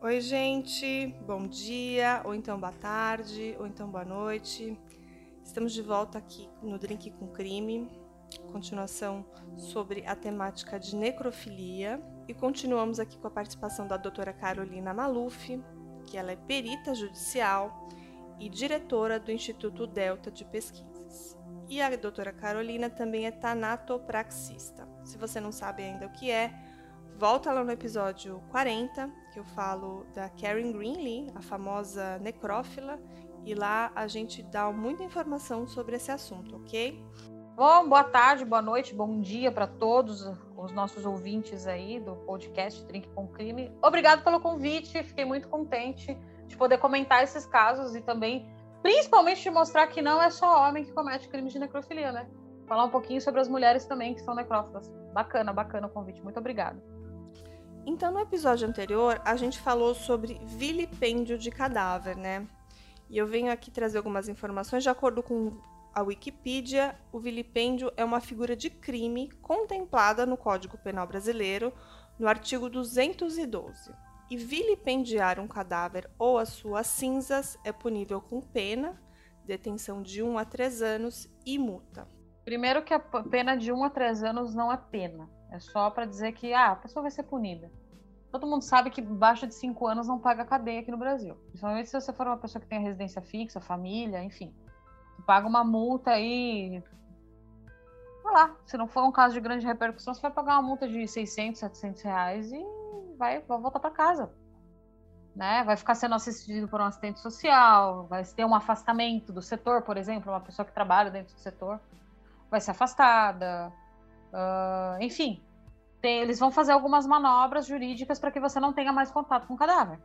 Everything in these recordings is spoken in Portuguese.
Oi, gente, bom dia, ou então boa tarde, ou então boa noite. Estamos de volta aqui no Drink com Crime, continuação sobre a temática de necrofilia. E continuamos aqui com a participação da doutora Carolina Maluf, que ela é perita judicial e diretora do Instituto Delta de Pesquisas. E a doutora Carolina também é tanatopraxista. Se você não sabe ainda o que é, volta lá no episódio 40, que eu falo da Karen Greenlee, a famosa necrófila, e lá a gente dá muita informação sobre esse assunto, ok? Bom, boa tarde, boa noite, bom dia para todos os nossos ouvintes aí do podcast Drink com Crime. Obrigado pelo convite, fiquei muito contente de poder comentar esses casos e também, principalmente, de mostrar que não é só homem que comete crimes de necrofilia, né? Falar um pouquinho sobre as mulheres também que são necrófilas. Bacana, bacana o convite. Muito obrigada. Então, no episódio anterior, a gente falou sobre vilipêndio de cadáver, né? E eu venho aqui trazer algumas informações de acordo com a Wikipedia. O vilipêndio é uma figura de crime contemplada no Código Penal Brasileiro, no artigo 212. E vilipendiar um cadáver ou as suas cinzas é punível com pena, detenção de 1 a 3 anos e multa. Primeiro que a pena de 1 a 3 anos não é pena. É só para dizer que ah, a pessoa vai ser punida. Todo mundo sabe que abaixo de 5 anos não paga cadeia aqui no Brasil. Principalmente se você for uma pessoa que tem residência fixa, família, enfim. Você paga uma multa aí. Sei lá, se não for um caso de grande repercussão, você vai pagar uma multa de 600, 700 reais e vai, vai voltar para casa. Né? Vai ficar sendo assistido por um assistente social, vai ter um afastamento do setor, por exemplo, uma pessoa que trabalha dentro do setor vai ser afastada. Uh, enfim, tem, eles vão fazer algumas manobras jurídicas para que você não tenha mais contato com o cadáver.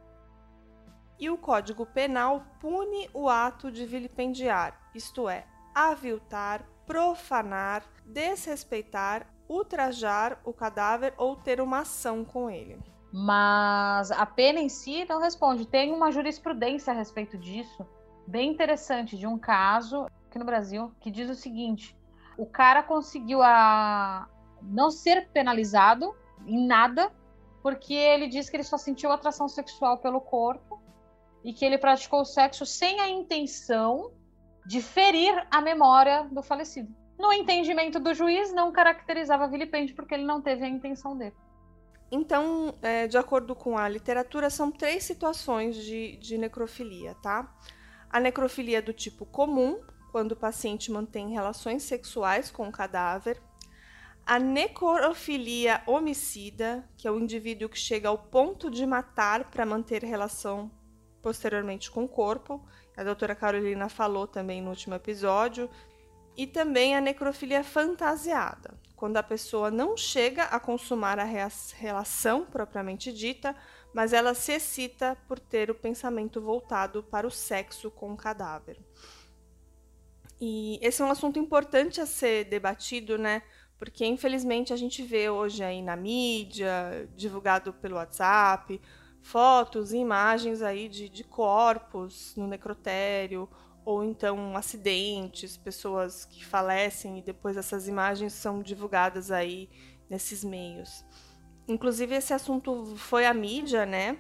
E o Código Penal pune o ato de vilipendiar, isto é, aviltar, profanar, desrespeitar, ultrajar o cadáver ou ter uma ação com ele. Mas a pena em si não responde. Tem uma jurisprudência a respeito disso, bem interessante, de um caso aqui no Brasil, que diz o seguinte: o cara conseguiu a não ser penalizado em nada, porque ele diz que ele só sentiu atração sexual pelo corpo e que ele praticou o sexo sem a intenção de ferir a memória do falecido. No entendimento do juiz, não caracterizava vilipêndio porque ele não teve a intenção dele. Então, é, de acordo com a literatura, são três situações de, de necrofilia, tá? A necrofilia do tipo comum, quando o paciente mantém relações sexuais com o cadáver. A necrofilia homicida, que é o indivíduo que chega ao ponto de matar para manter relação posteriormente com o corpo. A doutora Carolina falou também no último episódio. E também a necrofilia fantasiada, quando a pessoa não chega a consumar a relação propriamente dita, mas ela se excita por ter o pensamento voltado para o sexo com o cadáver. E esse é um assunto importante a ser debatido, né? Porque infelizmente a gente vê hoje aí na mídia, divulgado pelo WhatsApp, fotos e imagens aí de, de corpos no necrotério, ou então acidentes, pessoas que falecem e depois essas imagens são divulgadas aí nesses meios. Inclusive esse assunto foi à mídia, né?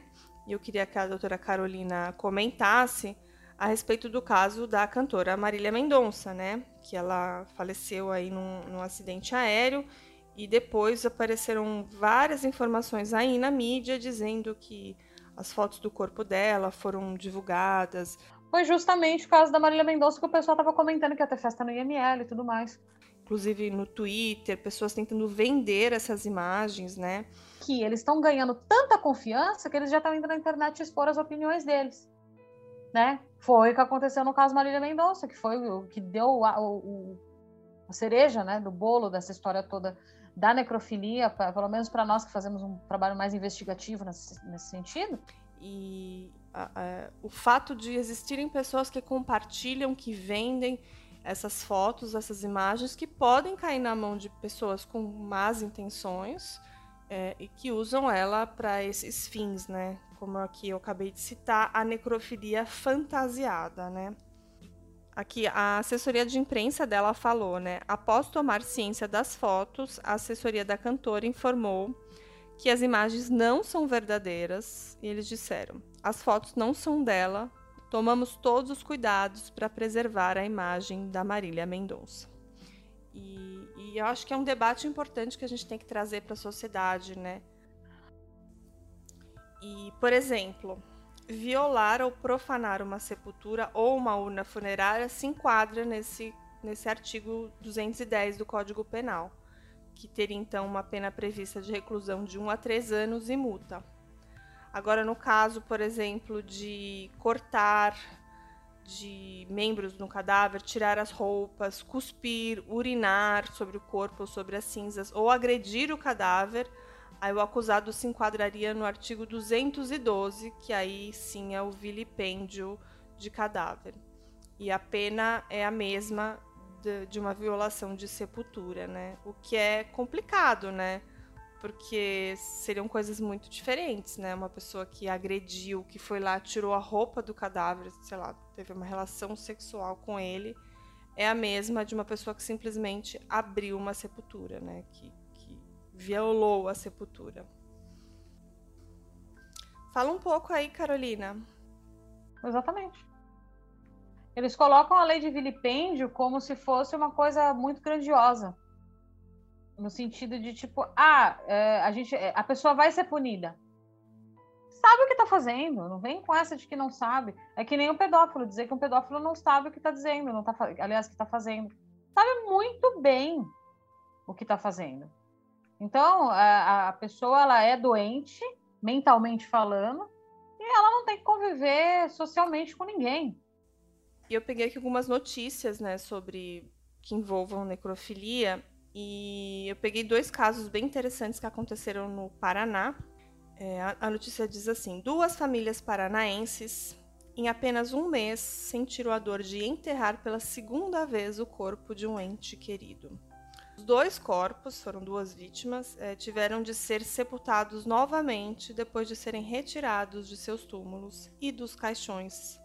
E eu queria que a doutora Carolina comentasse a respeito do caso da cantora Marília Mendonça, né? Que ela faleceu aí num, num acidente aéreo e depois apareceram várias informações aí na mídia dizendo que as fotos do corpo dela foram divulgadas. Foi justamente o caso da Marília Mendonça que o pessoal estava comentando que ia ter festa no IML e tudo mais. Inclusive no Twitter, pessoas tentando vender essas imagens, né? Que eles estão ganhando tanta confiança que eles já estão indo na internet expor as opiniões deles né? Foi o que aconteceu no caso Marília Mendonça, que foi o que deu a, o, a cereja, né, do bolo dessa história toda da necrofilia, pra, pelo menos para nós que fazemos um trabalho mais investigativo nesse, nesse sentido. E a, a, o fato de existirem pessoas que compartilham, que vendem essas fotos, essas imagens, que podem cair na mão de pessoas com más intenções é, e que usam ela para esses fins, né? Como aqui eu acabei de citar, a necrofilia fantasiada, né? Aqui a assessoria de imprensa dela falou, né? Após tomar ciência das fotos, a assessoria da cantora informou que as imagens não são verdadeiras e eles disseram: as fotos não são dela, tomamos todos os cuidados para preservar a imagem da Marília Mendonça. E, e, eu acho que é um debate importante que a gente tem que trazer para a sociedade, né? E, por exemplo, violar ou profanar uma sepultura ou uma urna funerária se enquadra nesse, nesse artigo 210 do Código Penal, que teria então uma pena prevista de reclusão de 1 a 3 anos e multa. Agora, no caso, por exemplo, de cortar de membros no cadáver, tirar as roupas, cuspir, urinar sobre o corpo ou sobre as cinzas ou agredir o cadáver, aí o acusado se enquadraria no artigo 212, que aí sim é o vilipêndio de cadáver. E a pena é a mesma de, de uma violação de sepultura, né? O que é complicado, né? porque seriam coisas muito diferentes, né? Uma pessoa que agrediu, que foi lá, tirou a roupa do cadáver, sei lá, teve uma relação sexual com ele, é a mesma de uma pessoa que simplesmente abriu uma sepultura, né? Que, violou a sepultura. Fala um pouco aí, Carolina. Exatamente. Eles colocam a lei de vilipêndio como se fosse uma coisa muito grandiosa no sentido de tipo, ah, é, a gente, é, a pessoa vai ser punida. Sabe o que está fazendo, não vem com essa de que não sabe. É que nem um pedófilo, dizer que um pedófilo não sabe o que está dizendo, não tá, aliás, o que está fazendo. Sabe muito bem o que está fazendo. Então, a, a pessoa ela é doente, mentalmente falando, e ela não tem que conviver socialmente com ninguém. E eu peguei aqui algumas notícias, né, sobre que envolvam necrofilia e eu peguei dois casos bem interessantes que aconteceram no Paraná. É, a, notícia diz assim: duas famílias paranaenses, em apenas um mês, sentiram a dor de enterrar pela segunda vez o corpo de um ente querido. Os dois corpos, foram duas vítimas, é, tiveram de ser sepultados novamente depois de serem retirados de seus túmulos e dos caixões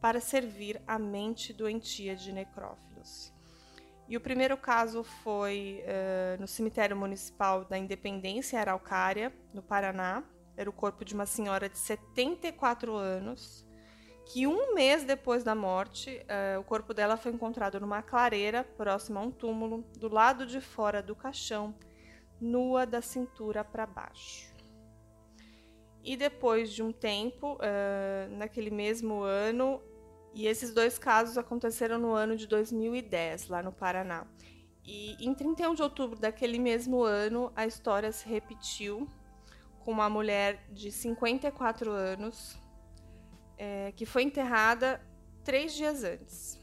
para servir a mente doentia de necrófilos. E o primeiro caso foi uh, no cemitério municipal da Independência, Araucária, no Paraná. Era o corpo de uma senhora de 74 anos, que um mês depois da morte, uh, o corpo dela foi encontrado numa clareira próxima a um túmulo, do lado de fora do caixão, nua da cintura para baixo. E depois de um tempo, uh, naquele mesmo ano, e esses dois casos aconteceram no ano de 2010, lá no Paraná. E em 31 de outubro daquele mesmo ano, a história se repetiu com uma mulher de 54 anos é, que foi enterrada três dias antes.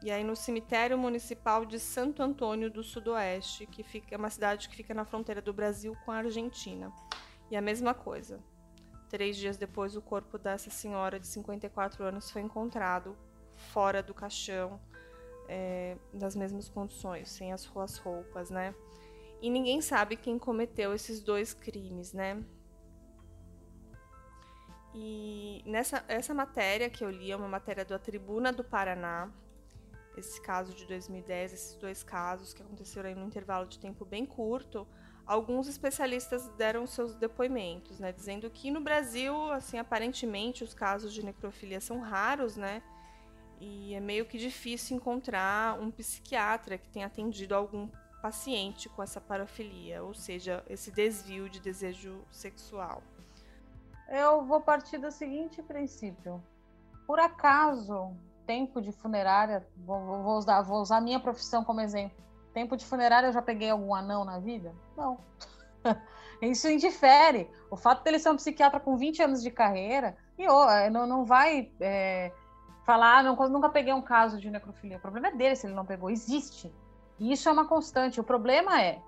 E aí no cemitério municipal de Santo Antônio do Sudoeste, que fica, é uma cidade que fica na fronteira do Brasil com a Argentina. E a mesma coisa. Três dias depois, o corpo dessa senhora de 54 anos foi encontrado fora do caixão, é, nas mesmas condições, sem as suas roupas, né? E ninguém sabe quem cometeu esses dois crimes, né? E nessa essa matéria que eu li é uma matéria da Tribuna do Paraná, esse caso de 2010, esses dois casos que aconteceram aí num intervalo de tempo bem curto, alguns especialistas deram seus depoimentos, né, dizendo que no Brasil, assim, aparentemente os casos de necrofilia são raros, né, e é meio que difícil encontrar um psiquiatra que tenha atendido algum paciente com essa parafilia, ou seja, esse desvio de desejo sexual. Eu vou partir do seguinte princípio: por acaso, tempo de funerária, vou, vou usar, vou usar a minha profissão como exemplo tempo de funerária eu já peguei algum anão na vida? Não. Isso indifere. O fato dele ser um psiquiatra com 20 anos de carreira, e oh, não, não vai é, falar, ah, não, nunca peguei um caso de necrofilia. O problema é dele se ele não pegou. Existe. E isso é uma constante. O problema é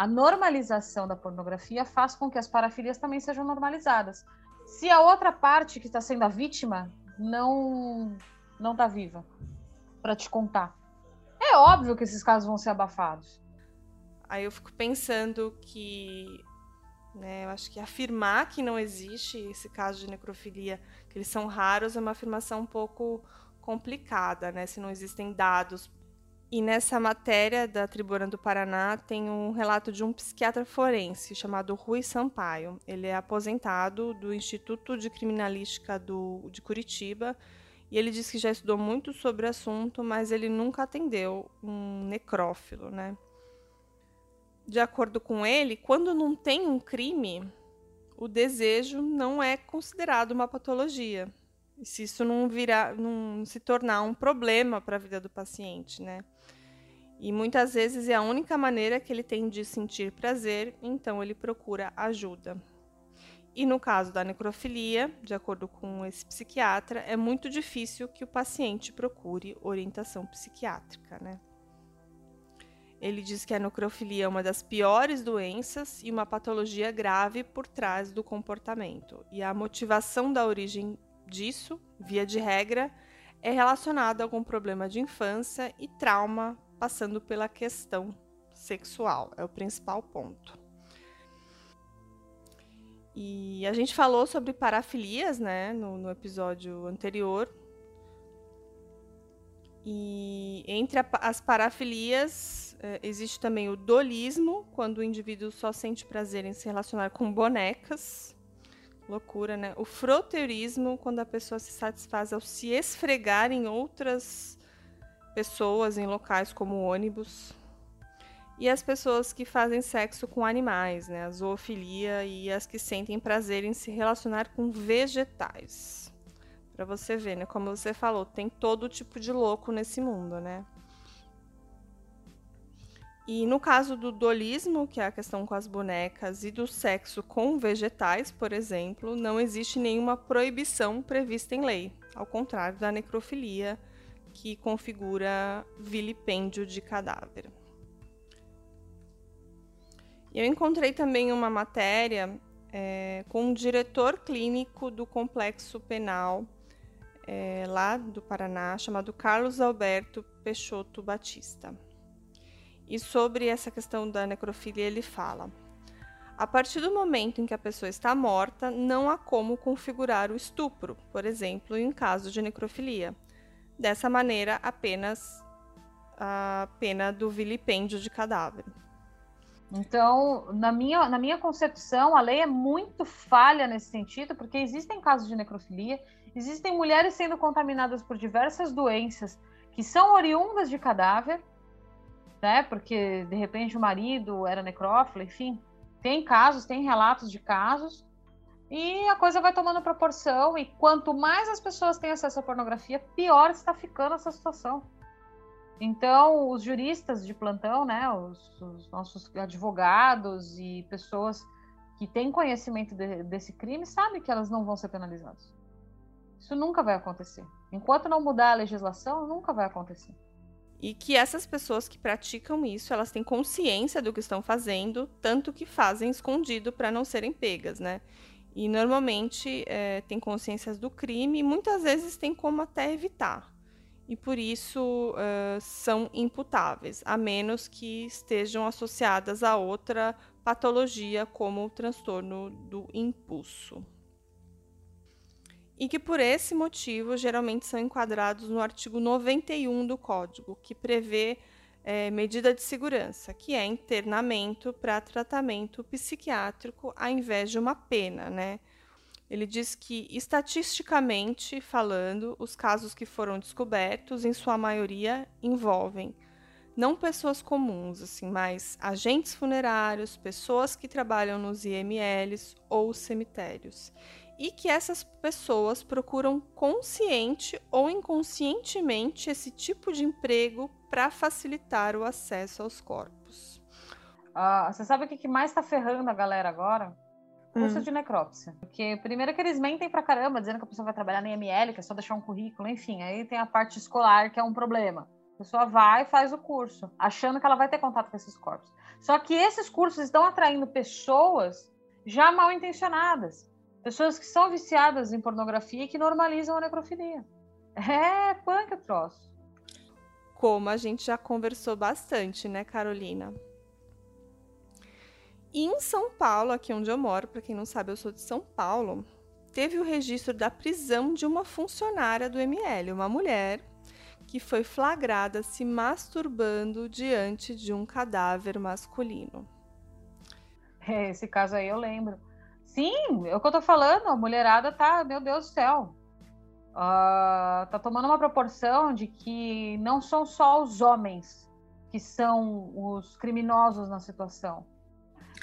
a normalização da pornografia faz com que as parafilias também sejam normalizadas. Se a outra parte que está sendo a vítima não não está viva para te contar, é óbvio que esses casos vão ser abafados. Aí eu fico pensando que, né, eu acho que afirmar que não existe esse caso de necrofilia, que eles são raros, é uma afirmação um pouco complicada, né? Se não existem dados E nessa matéria da Tribuna do Paraná tem um relato de um psiquiatra forense chamado Rui Sampaio. Ele é aposentado do Instituto de Criminalística do, de Curitiba e ele diz que já estudou muito sobre o assunto, mas ele nunca atendeu um necrófilo, né? De acordo com ele, quando não tem um crime, o desejo não é considerado uma patologia. Se isso não virar, não se tornar um problema para a vida do paciente, né? E muitas vezes é a única maneira que ele tem de sentir prazer, então ele procura ajuda. E no caso da necrofilia, de acordo com esse psiquiatra, é muito difícil que o paciente procure orientação psiquiátrica, né? Ele diz que a necrofilia é uma das piores doenças e uma patologia grave por trás do comportamento. E a motivação da origem disso, via de regra, é relacionada a algum problema de infância e trauma passando pela questão sexual, é o principal ponto. E a gente falou sobre parafilias, né, no, no episódio anterior. E entre a, as parafilias é, existe também o dolismo, quando o indivíduo só sente prazer em se relacionar com bonecas. Loucura, né? O froteurismo, quando a pessoa se satisfaz ao se esfregar em outras pessoas em locais como ônibus. E as pessoas que fazem sexo com animais, né? A zoofilia e as que sentem prazer em se relacionar com vegetais. Para você ver, né? Como você falou, tem todo tipo de louco nesse mundo, né? E no caso do dolismo, que é a questão com as bonecas, e do sexo com vegetais, por exemplo, não existe nenhuma proibição prevista em lei, ao contrário da necrofilia, que configura vilipêndio de cadáver. Eu encontrei também uma matéria é, com um diretor clínico do complexo penal é, lá do Paraná, chamado Carlos Alberto Peixoto Batista. E sobre essa questão da necrofilia, ele fala: a partir do momento em que a pessoa está morta, não há como configurar o estupro, por exemplo, em caso de necrofilia Dessa maneira, apenas a pena do vilipêndio de cadáver. Então, na minha, na minha concepção, a lei é muito falha nesse sentido, porque existem casos de necrofilia, existem mulheres sendo contaminadas por diversas doenças que são oriundas de cadáver, né? Porque de repente o marido era necrófilo, enfim. Tem casos, tem relatos de casos e a coisa vai tomando proporção, e quanto mais as pessoas têm acesso à pornografia, pior está ficando essa situação. Então, os juristas de plantão, né, os, os nossos advogados e pessoas que têm conhecimento de, desse crime sabem que elas não vão ser penalizadas. Isso nunca vai acontecer. Enquanto não mudar a legislação, nunca vai acontecer. E que essas pessoas que praticam isso, elas têm consciência do que estão fazendo, tanto que fazem escondido para não serem pegas, né? E normalmente é, tem consciências do crime e muitas vezes tem como até evitar. E por isso uh, são imputáveis, a menos que estejam associadas a outra patologia, como o transtorno do impulso. E que por esse motivo geralmente são enquadrados no artigo 91 do Código, que prevê é, medida de segurança, que é internamento para tratamento psiquiátrico ao invés de uma pena, né? Ele diz que, estatisticamente falando, os casos que foram descobertos, em sua maioria, envolvem não pessoas comuns, assim, mas agentes funerários, pessoas que trabalham nos IMLs ou cemitérios e que essas pessoas procuram consciente ou inconscientemente esse tipo de emprego para facilitar o acesso aos corpos. Ah, você sabe o que mais está ferrando a galera agora? Curso hum. de necrópsia. Porque primeiro que eles mentem pra caramba, dizendo que a pessoa vai trabalhar na ML, que é só deixar um currículo, enfim. Aí tem a parte escolar, que é um problema. A pessoa vai e faz o curso, achando que ela vai ter contato com esses corpos. Só que esses cursos estão atraindo pessoas já mal intencionadas. Pessoas que são viciadas em pornografia e que normalizam a necrofilia. É punk troço. Como a gente já conversou bastante, né, Carolina? E em São Paulo, aqui onde eu moro, para quem não sabe, eu sou de São Paulo, teve o registro da prisão de uma funcionária do ML, uma mulher que foi flagrada se masturbando diante de um cadáver masculino. É, esse caso aí eu lembro. Sim, é o que eu tô falando, a mulherada tá, meu Deus do céu. Uh, tá tomando uma proporção de que não são só os homens que são os criminosos na situação.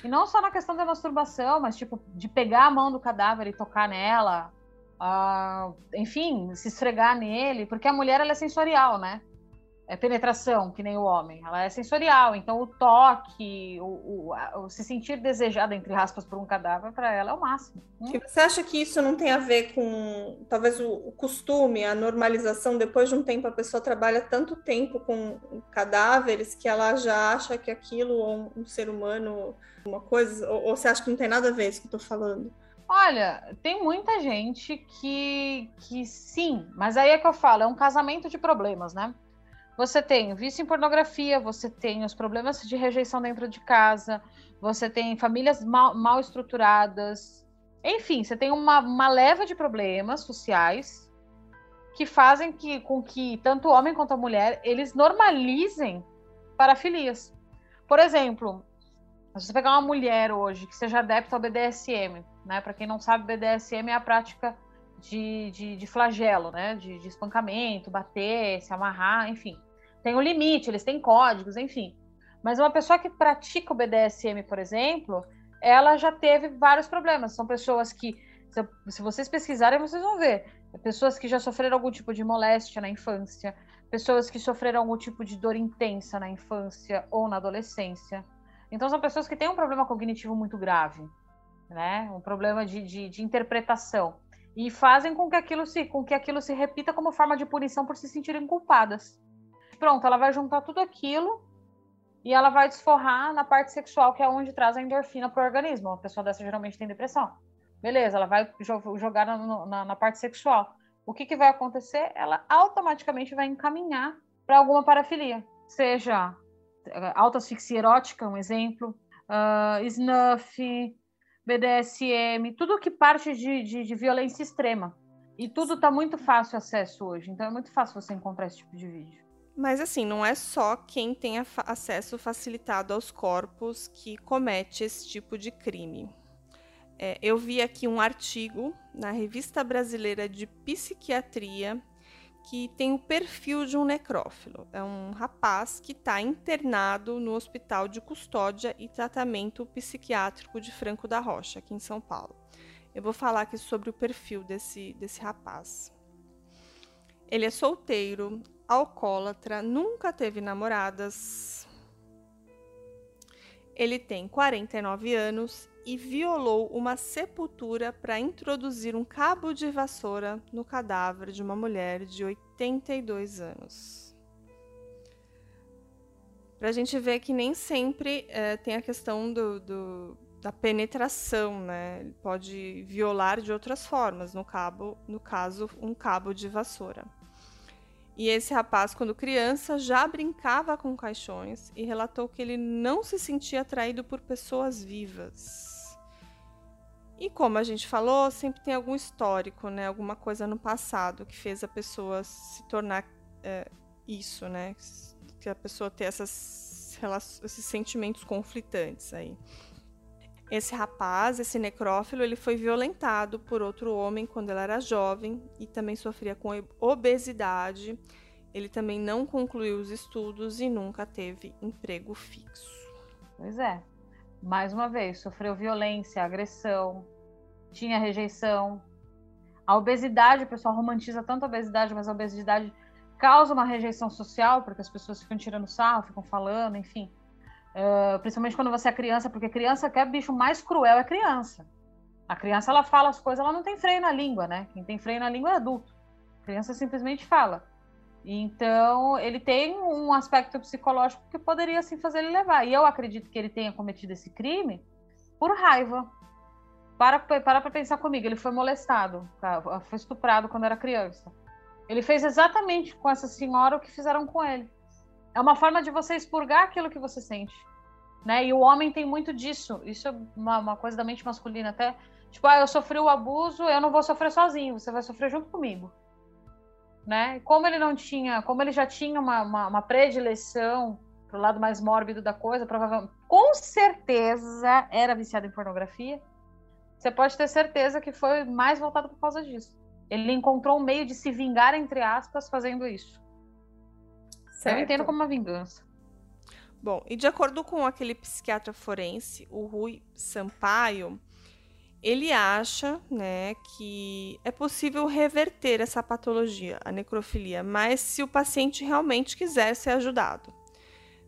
E não só na questão da masturbação, mas tipo, de pegar a mão do cadáver e tocar nela, uh, enfim, se esfregar nele, porque a mulher ela é sensorial, né? É penetração, que nem o homem. Ela é sensorial, então o toque, o, o, o se sentir desejada, entre aspas, por um cadáver, para ela é o máximo. Hum? E você acha que isso não tem a ver com, talvez, o, o, costume, a normalização? Depois de um tempo, a pessoa trabalha tanto tempo com cadáveres que ela já acha que aquilo é um, um ser humano, uma coisa? Ou, ou, você acha que não tem nada a ver isso que eu estou falando? Olha, tem muita gente que, que sim, mas aí é que eu falo, é um casamento de problemas, né? Você tem vício em pornografia, você tem os problemas de rejeição dentro de casa, você tem famílias mal, mal estruturadas. Enfim, você tem uma, uma leva de problemas sociais que fazem que, com que tanto o homem quanto a mulher eles normalizem parafilias. Por exemplo, se você pegar uma mulher hoje que seja adepta ao BDSM, né? Para quem não sabe, BDSM é a prática de, de, de flagelo, né? De, de, espancamento, bater, se amarrar, enfim tem um limite, eles têm códigos, enfim. Mas uma pessoa que pratica o BDSM, por exemplo, ela já teve vários problemas. São pessoas que, se vocês pesquisarem, vocês vão ver. Pessoas que já sofreram algum tipo de moléstia na infância, pessoas que sofreram algum tipo de dor intensa na infância ou na adolescência. Então, são pessoas que têm um problema cognitivo muito grave, né? Um problema de, de, de interpretação. E fazem com que, aquilo se, com que aquilo se repita como forma de punição por se sentirem culpadas pronto, ela vai juntar tudo aquilo e ela vai desforrar na parte sexual, que é onde traz a endorfina para o organismo. Uma pessoa dessa geralmente tem depressão. Beleza, ela vai jogar na, na, na parte sexual. O que, que vai acontecer? Ela automaticamente vai encaminhar para alguma parafilia, seja eh, autoasfixia erótica, um exemplo, uh, snuff, BDSM, tudo que parte de, de, de violência extrema. E tudo está muito fácil acesso hoje, então é muito fácil você encontrar esse tipo de vídeo. Mas assim, não é só quem tem acesso facilitado aos corpos que comete esse tipo de crime. É, eu vi aqui um artigo na Revista Brasileira de Psiquiatria que tem o perfil de um necrófilo. É um rapaz que está internado no Hospital de Custódia e Tratamento Psiquiátrico de Franco da Rocha, aqui em São Paulo. Eu vou falar aqui sobre o perfil desse, desse rapaz. Ele é solteiro, alcoólatra, nunca teve namoradas. Ele tem 49 anos e violou uma sepultura para introduzir um cabo de vassoura no cadáver de uma mulher de 82 anos. Para a gente ver que nem sempre é, tem a questão do, do, da penetração, né? Ele pode violar de outras formas, no, cabo, no caso, um cabo de vassoura. E esse rapaz, quando criança, já brincava com caixões e relatou que ele não se sentia atraído por pessoas vivas. E como a gente falou, sempre tem algum histórico, né? Alguma coisa no passado que fez a pessoa se tornar é, isso, né? Que a pessoa ter essas, esses sentimentos conflitantes aí. Esse rapaz, esse necrófilo, ele foi violentado por outro homem quando ele era jovem e também sofria com obesidade. Ele também não concluiu os estudos e nunca teve emprego fixo. Pois é. Mais uma vez, sofreu violência, agressão, tinha rejeição. A obesidade, o pessoal romantiza tanto a obesidade, mas a obesidade causa uma rejeição social, porque as pessoas ficam tirando sarro, ficam falando, enfim. Uh, principalmente quando você é criança, porque criança quer bicho mais cruel é criança. A criança ela fala as coisas, ela não tem freio na língua, né? Quem tem freio na língua é adulto. A criança simplesmente fala. Então, ele tem um aspecto psicológico que poderia assim fazer ele levar. E eu acredito que ele tenha cometido esse crime por raiva. Para para pra pensar comigo, ele foi molestado, tá? foi estuprado quando era criança. Ele fez exatamente com essa senhora o que fizeram com ele. É uma forma de você expurgar aquilo que você sente. Né? E o homem tem muito disso. Isso é uma, uma coisa da mente masculina até. Tipo, ah, eu sofri o abuso, eu não vou sofrer sozinho, você vai sofrer junto comigo. né? Como ele não tinha, como ele já tinha uma, uma, uma predileção pro lado mais mórbido da coisa, provavelmente, com certeza era viciado em pornografia. Você pode ter certeza que foi mais voltado por causa disso. Ele encontrou um meio de se vingar, entre aspas, fazendo isso. Certo. Eu entendo como uma vingança. Bom, e de acordo com aquele psiquiatra forense, o Rui Sampaio, ele acha, né, que é possível reverter essa patologia, a necrofilia, mas se o paciente realmente quiser ser ajudado,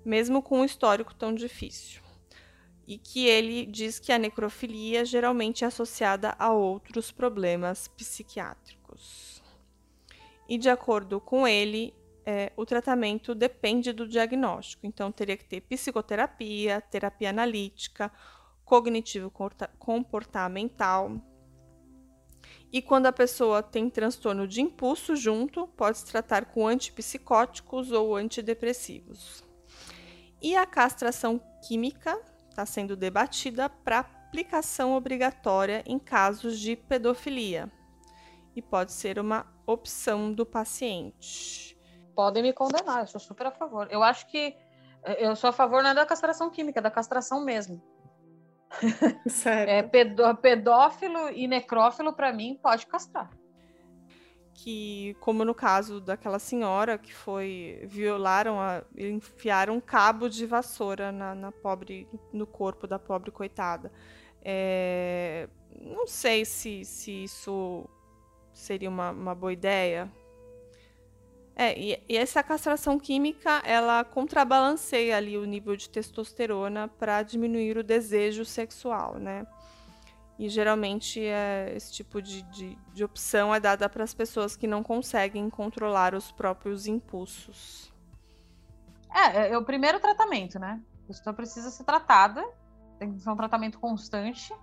mesmo com um histórico tão difícil. E que ele diz que a necrofilia geralmente é associada a outros problemas psiquiátricos. E de acordo com ele, é, o tratamento depende do diagnóstico. Então, teria que ter psicoterapia, terapia analítica, cognitivo comportamental. E quando a pessoa tem transtorno de impulso junto, pode se tratar com antipsicóticos ou antidepressivos. E a castração química está sendo debatida para aplicação obrigatória em casos de pedofilia e pode ser uma opção do paciente. Podem me condenar, eu sou super a favor. Eu acho que eu sou a favor não é da castração química, é da castração mesmo. Certo. É, pedó pedófilo e necrófilo, para mim, pode castrar. Que, como no caso daquela senhora que foi. violaram, a, enfiaram um cabo de vassoura na, na pobre, no corpo da pobre coitada. É, não sei se, se isso seria uma, uma boa ideia. É, e, e, essa castração química, ela contrabalanceia ali o nível de testosterona para diminuir o desejo sexual, né? E geralmente é, esse tipo de, de, de opção é dada para as pessoas que não conseguem controlar os próprios impulsos. É, é, é o primeiro tratamento, né? A pessoa precisa ser tratada, tem que ser um tratamento constante.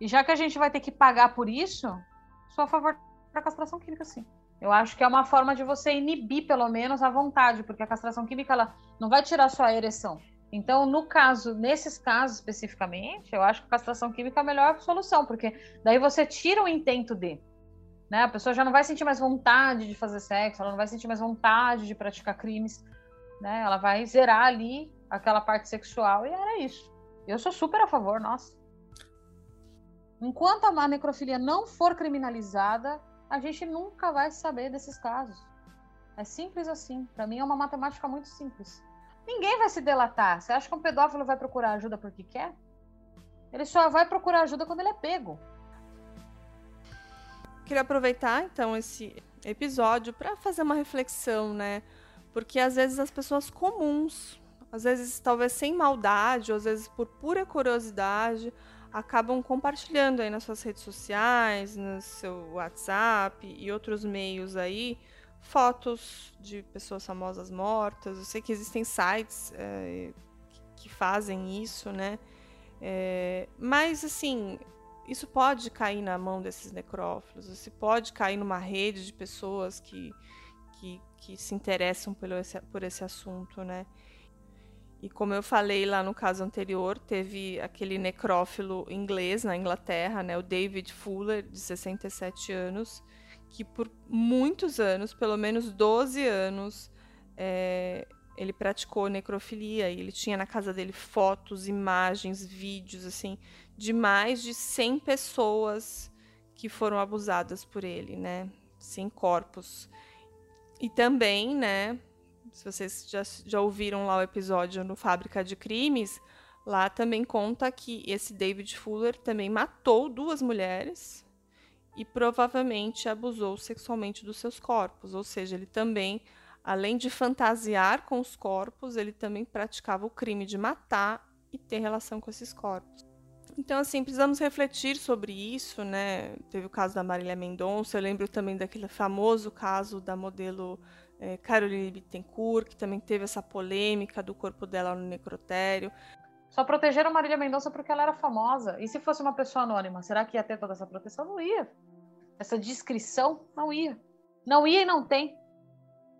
E já que a gente vai ter que pagar por isso, sou a favor da castração química, sim. Eu acho que é uma forma de você inibir, pelo menos, a vontade, porque a castração química ela não vai tirar sua ereção. Então, no caso, nesses casos especificamente, eu acho que a castração química é a melhor solução, porque daí você tira o intento de. Né? A pessoa já não vai sentir mais vontade de fazer sexo, ela não vai sentir mais vontade de praticar crimes. Né? Ela vai zerar ali aquela parte sexual e era isso. Eu sou super a favor, nossa. Enquanto a necrofilia não for criminalizada, a gente nunca vai saber desses casos. É simples assim. Para mim é uma matemática muito simples. Ninguém vai se delatar. Você acha que um pedófilo vai procurar ajuda porque quer? Ele só vai procurar ajuda quando ele é pego. Queria aproveitar então esse episódio para fazer uma reflexão, né? Porque às vezes as pessoas comuns, às vezes talvez sem maldade, ou às vezes por pura curiosidade, acabam compartilhando aí nas suas redes sociais, no seu WhatsApp e outros meios aí, fotos de pessoas famosas mortas. Eu sei que existem sites é, que fazem isso, né? É, mas assim, isso pode cair na mão desses necrófilos, isso pode cair numa rede de pessoas que, que, que se interessam por esse, por esse assunto, né? E como eu falei lá no caso anterior, teve aquele necrófilo inglês na Inglaterra, né, o David Fuller, de 67 anos, que por muitos anos, pelo menos 12 anos, é, ele praticou necrofilia. E ele tinha na casa dele fotos, imagens, vídeos, assim, de mais de 100 pessoas que foram abusadas por ele, né? 100 corpos. E também, né, se vocês já, já ouviram lá o episódio no Fábrica de Crimes, lá também conta que esse David Fuller também matou duas mulheres e provavelmente abusou sexualmente dos seus corpos. Ou seja, ele também, além de fantasiar com os corpos, ele também praticava o crime de matar e ter relação com esses corpos. Então, assim, precisamos refletir sobre isso, né? Teve o caso da Marília Mendonça, eu lembro também daquele famoso caso da modelo é, Caroline Bittencourt, que também teve essa polêmica do corpo dela no necrotério. Só protegeram Marília Mendonça porque ela era famosa. E se fosse uma pessoa anônima, será que ia ter toda essa proteção? Não ia. Essa descrição não ia. Não ia e não tem.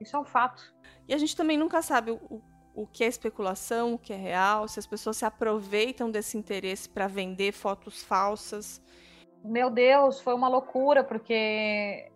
Isso é um fato. E a gente também nunca sabe o, o que é especulação, o que é real, se as pessoas se aproveitam desse interesse para vender fotos falsas. Meu Deus, foi uma loucura, porque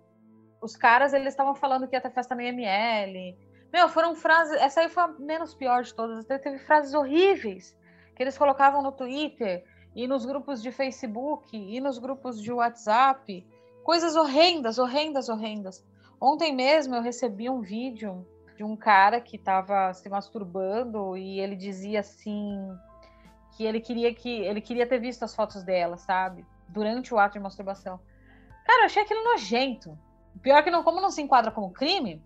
os caras, eles estavam falando que ia ter festa no IML. Meu, foram frases. Essa aí foi a menos pior de todas. Teve frases horríveis que eles colocavam no Twitter e nos grupos de Facebook e nos grupos de WhatsApp. Coisas horrendas, horrendas, horrendas. Ontem mesmo eu recebi um vídeo de um cara que estava se masturbando e ele dizia assim que ele queria que ele queria ter visto as fotos dela, sabe? Durante o ato de masturbação. Cara, eu achei aquilo nojento. Pior que não, como não se enquadra como crime,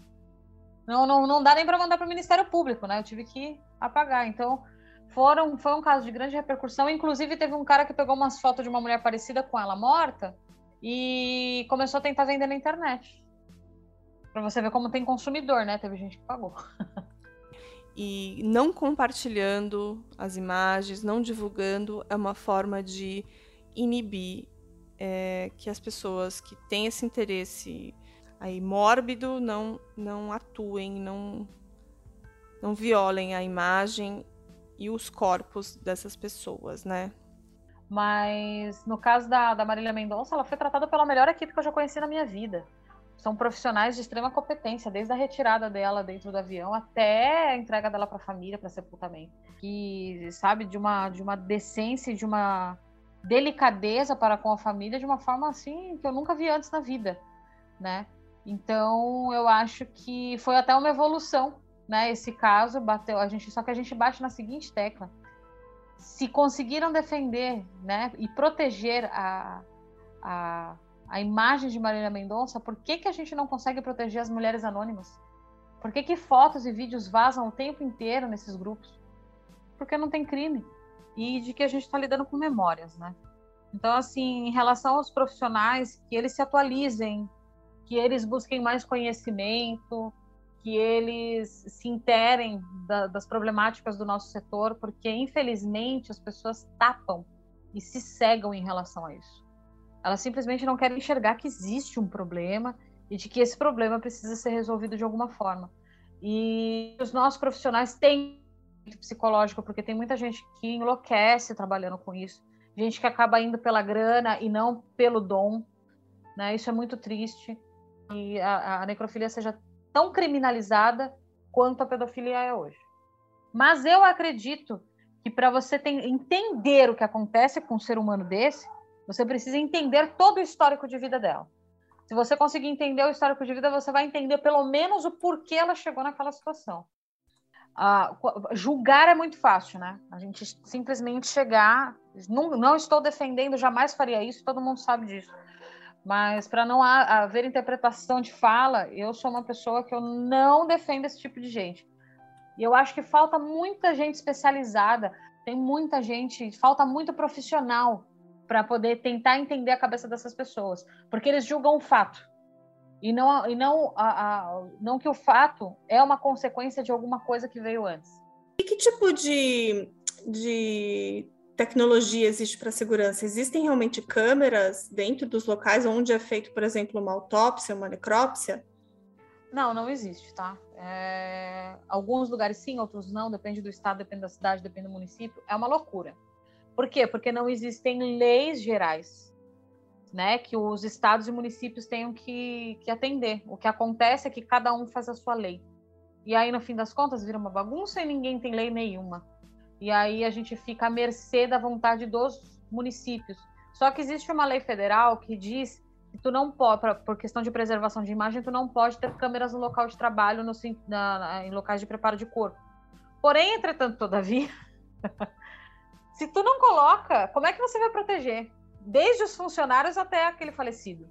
não, não, não dá nem para mandar para o Ministério Público, né? Eu tive que apagar. Então, foram, foi um caso de grande repercussão. Inclusive, teve um cara que pegou umas fotos de uma mulher parecida com ela morta e começou a tentar vender na internet. Para você ver como tem consumidor, né? Teve gente que pagou. e não compartilhando as imagens, não divulgando, é uma forma de inibir é, que as pessoas que têm esse interesse aí mórbido não, não atuem, não, não violem a imagem e os corpos dessas pessoas, né? Mas no caso da, da Marília Mendonça, ela foi tratada pela melhor equipe que eu já conheci na minha vida. São profissionais de extrema competência, desde a retirada dela dentro do avião até a entrega dela para a família, para sepultamento. Que, sabe, de uma, de uma decência, de uma delicadeza para com a família de uma forma assim que eu nunca vi antes na vida, né? Então, eu acho que foi até uma evolução, né? Esse caso bateu a gente, só que a gente bate na seguinte tecla: se conseguiram defender, né, e proteger a, a, a imagem de Marília Mendonça, por que que a gente não consegue proteger as mulheres anônimas? Por que que fotos e vídeos vazam o tempo inteiro nesses grupos? Porque não tem crime e de que a gente está lidando com memórias, né? Então, assim, em relação aos profissionais, que eles se atualizem, que eles busquem mais conhecimento, que eles se interem da, das problemáticas do nosso setor, porque infelizmente as pessoas tapam e se cegam em relação a isso. Elas simplesmente não querem enxergar que existe um problema e de que esse problema precisa ser resolvido de alguma forma. E os nossos profissionais têm psicológico, porque tem muita gente que enlouquece trabalhando com isso, gente que acaba indo pela grana e não pelo dom, né? Isso é muito triste. E a, a necrofilia seja tão criminalizada quanto a pedofilia é hoje. Mas eu acredito que para você entender o que acontece com um ser humano desse, você precisa entender todo o histórico de vida dela. Se você conseguir entender o histórico de vida, você vai entender pelo menos o porquê ela chegou naquela situação. Uh, julgar é muito fácil, né? A gente simplesmente chegar. Não, não estou defendendo, jamais faria isso, todo mundo sabe disso. Mas para não haver interpretação de fala, eu sou uma pessoa que eu não defendo esse tipo de gente. E eu acho que falta muita gente especializada, tem muita gente, falta muito profissional para poder tentar entender a cabeça dessas pessoas, porque eles julgam o fato. E não, e não, a, a, não que o fato é uma consequência de alguma coisa que veio antes. E que tipo de, de tecnologia existe para segurança? Existem realmente câmeras dentro dos locais onde é feito, por exemplo, uma autópsia, uma necrópsia? Não, não existe, tá? É... Alguns lugares sim, outros não, depende do estado, depende da cidade, depende do município. É uma loucura. Por quê? Porque não existem leis gerais né, que os estados e municípios tenham que, que atender. O que acontece é que cada um faz a sua lei. E aí, no fim das contas, vira uma bagunça e ninguém tem lei nenhuma. E aí a gente fica à mercê da vontade dos municípios. Só que existe uma lei federal que diz que tu não pode, pra, por questão de preservação de imagem, tu não pode ter câmeras no local de trabalho, no, na, na, em locais de preparo de corpo. Porém, entretanto, todavia, se tu não coloca, como é que você vai proteger? Desde os funcionários até aquele falecido.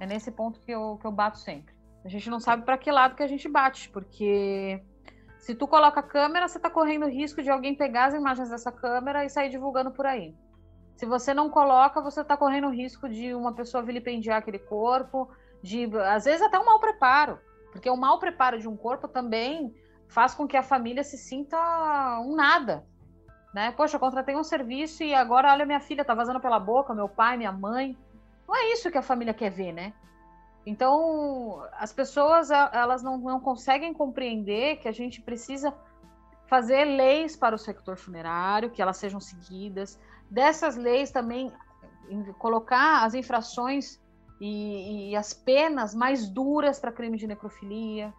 É nesse ponto que eu, que eu bato sempre. A gente não sabe para que lado que a gente bate, porque se tu coloca a câmera, você está correndo risco de alguém pegar as imagens dessa câmera e sair divulgando por aí. Se você não coloca, você está correndo risco de uma pessoa vilipendiar aquele corpo, de às vezes até um mau preparo, porque o mau preparo de um corpo também faz com que a família se sinta um nada, né? Poxa, eu contratei um serviço e agora, olha, minha filha tá vazando pela boca, meu pai, minha mãe. Não é isso que a família quer ver, né? Então, as pessoas, elas não, não conseguem compreender que a gente precisa fazer leis para o sector funerário, que elas sejam seguidas. Dessas leis também, colocar as infrações e, e as penas mais duras para crime de necrofilia,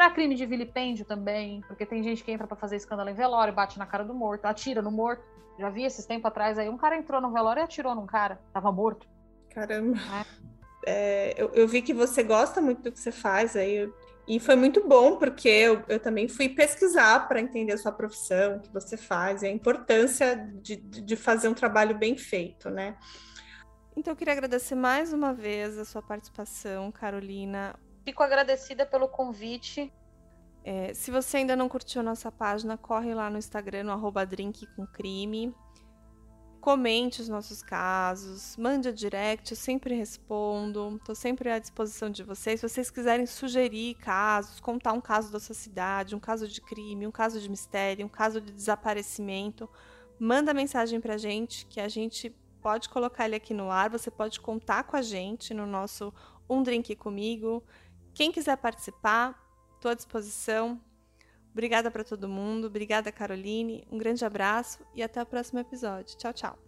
para crime de vilipêndio também, porque tem gente que entra para fazer escândalo em velório, bate na cara do morto, atira no morto. Já vi esses tempos atrás aí, um cara entrou no velório e atirou num cara, tava morto. Caramba. É. É, eu, eu, vi que você gosta muito do que você faz aí. E foi muito bom, porque eu, eu também fui pesquisar para entender a sua profissão, o que você faz, e a importância de, de fazer um trabalho bem feito, né? Então, eu queria agradecer mais uma vez a sua participação, Carolina. Fico agradecida pelo convite. É, se você ainda não curtiu nossa página, corre lá no Instagram, no arroba. Comente os nossos casos, mande a direct, eu sempre respondo. Estou sempre à disposição de vocês. Se vocês quiserem sugerir casos, contar um caso da sua cidade, um caso de crime, um caso de mistério, um caso de desaparecimento, manda mensagem para a gente que a gente pode colocar ele aqui no ar, você pode contar com a gente no nosso Um Drink Comigo. Quem quiser participar, estou à disposição. Obrigada para todo mundo, obrigada Caroline, um grande abraço e até o próximo episódio. Tchau, tchau.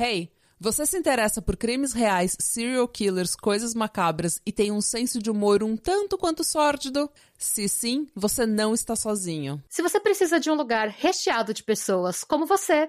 Hey, você se interessa por crimes reais, serial killers, coisas macabras e tem um senso de humor um tanto quanto sórdido? Se sim, você não está sozinho. Se você precisa de um lugar recheado de pessoas como você,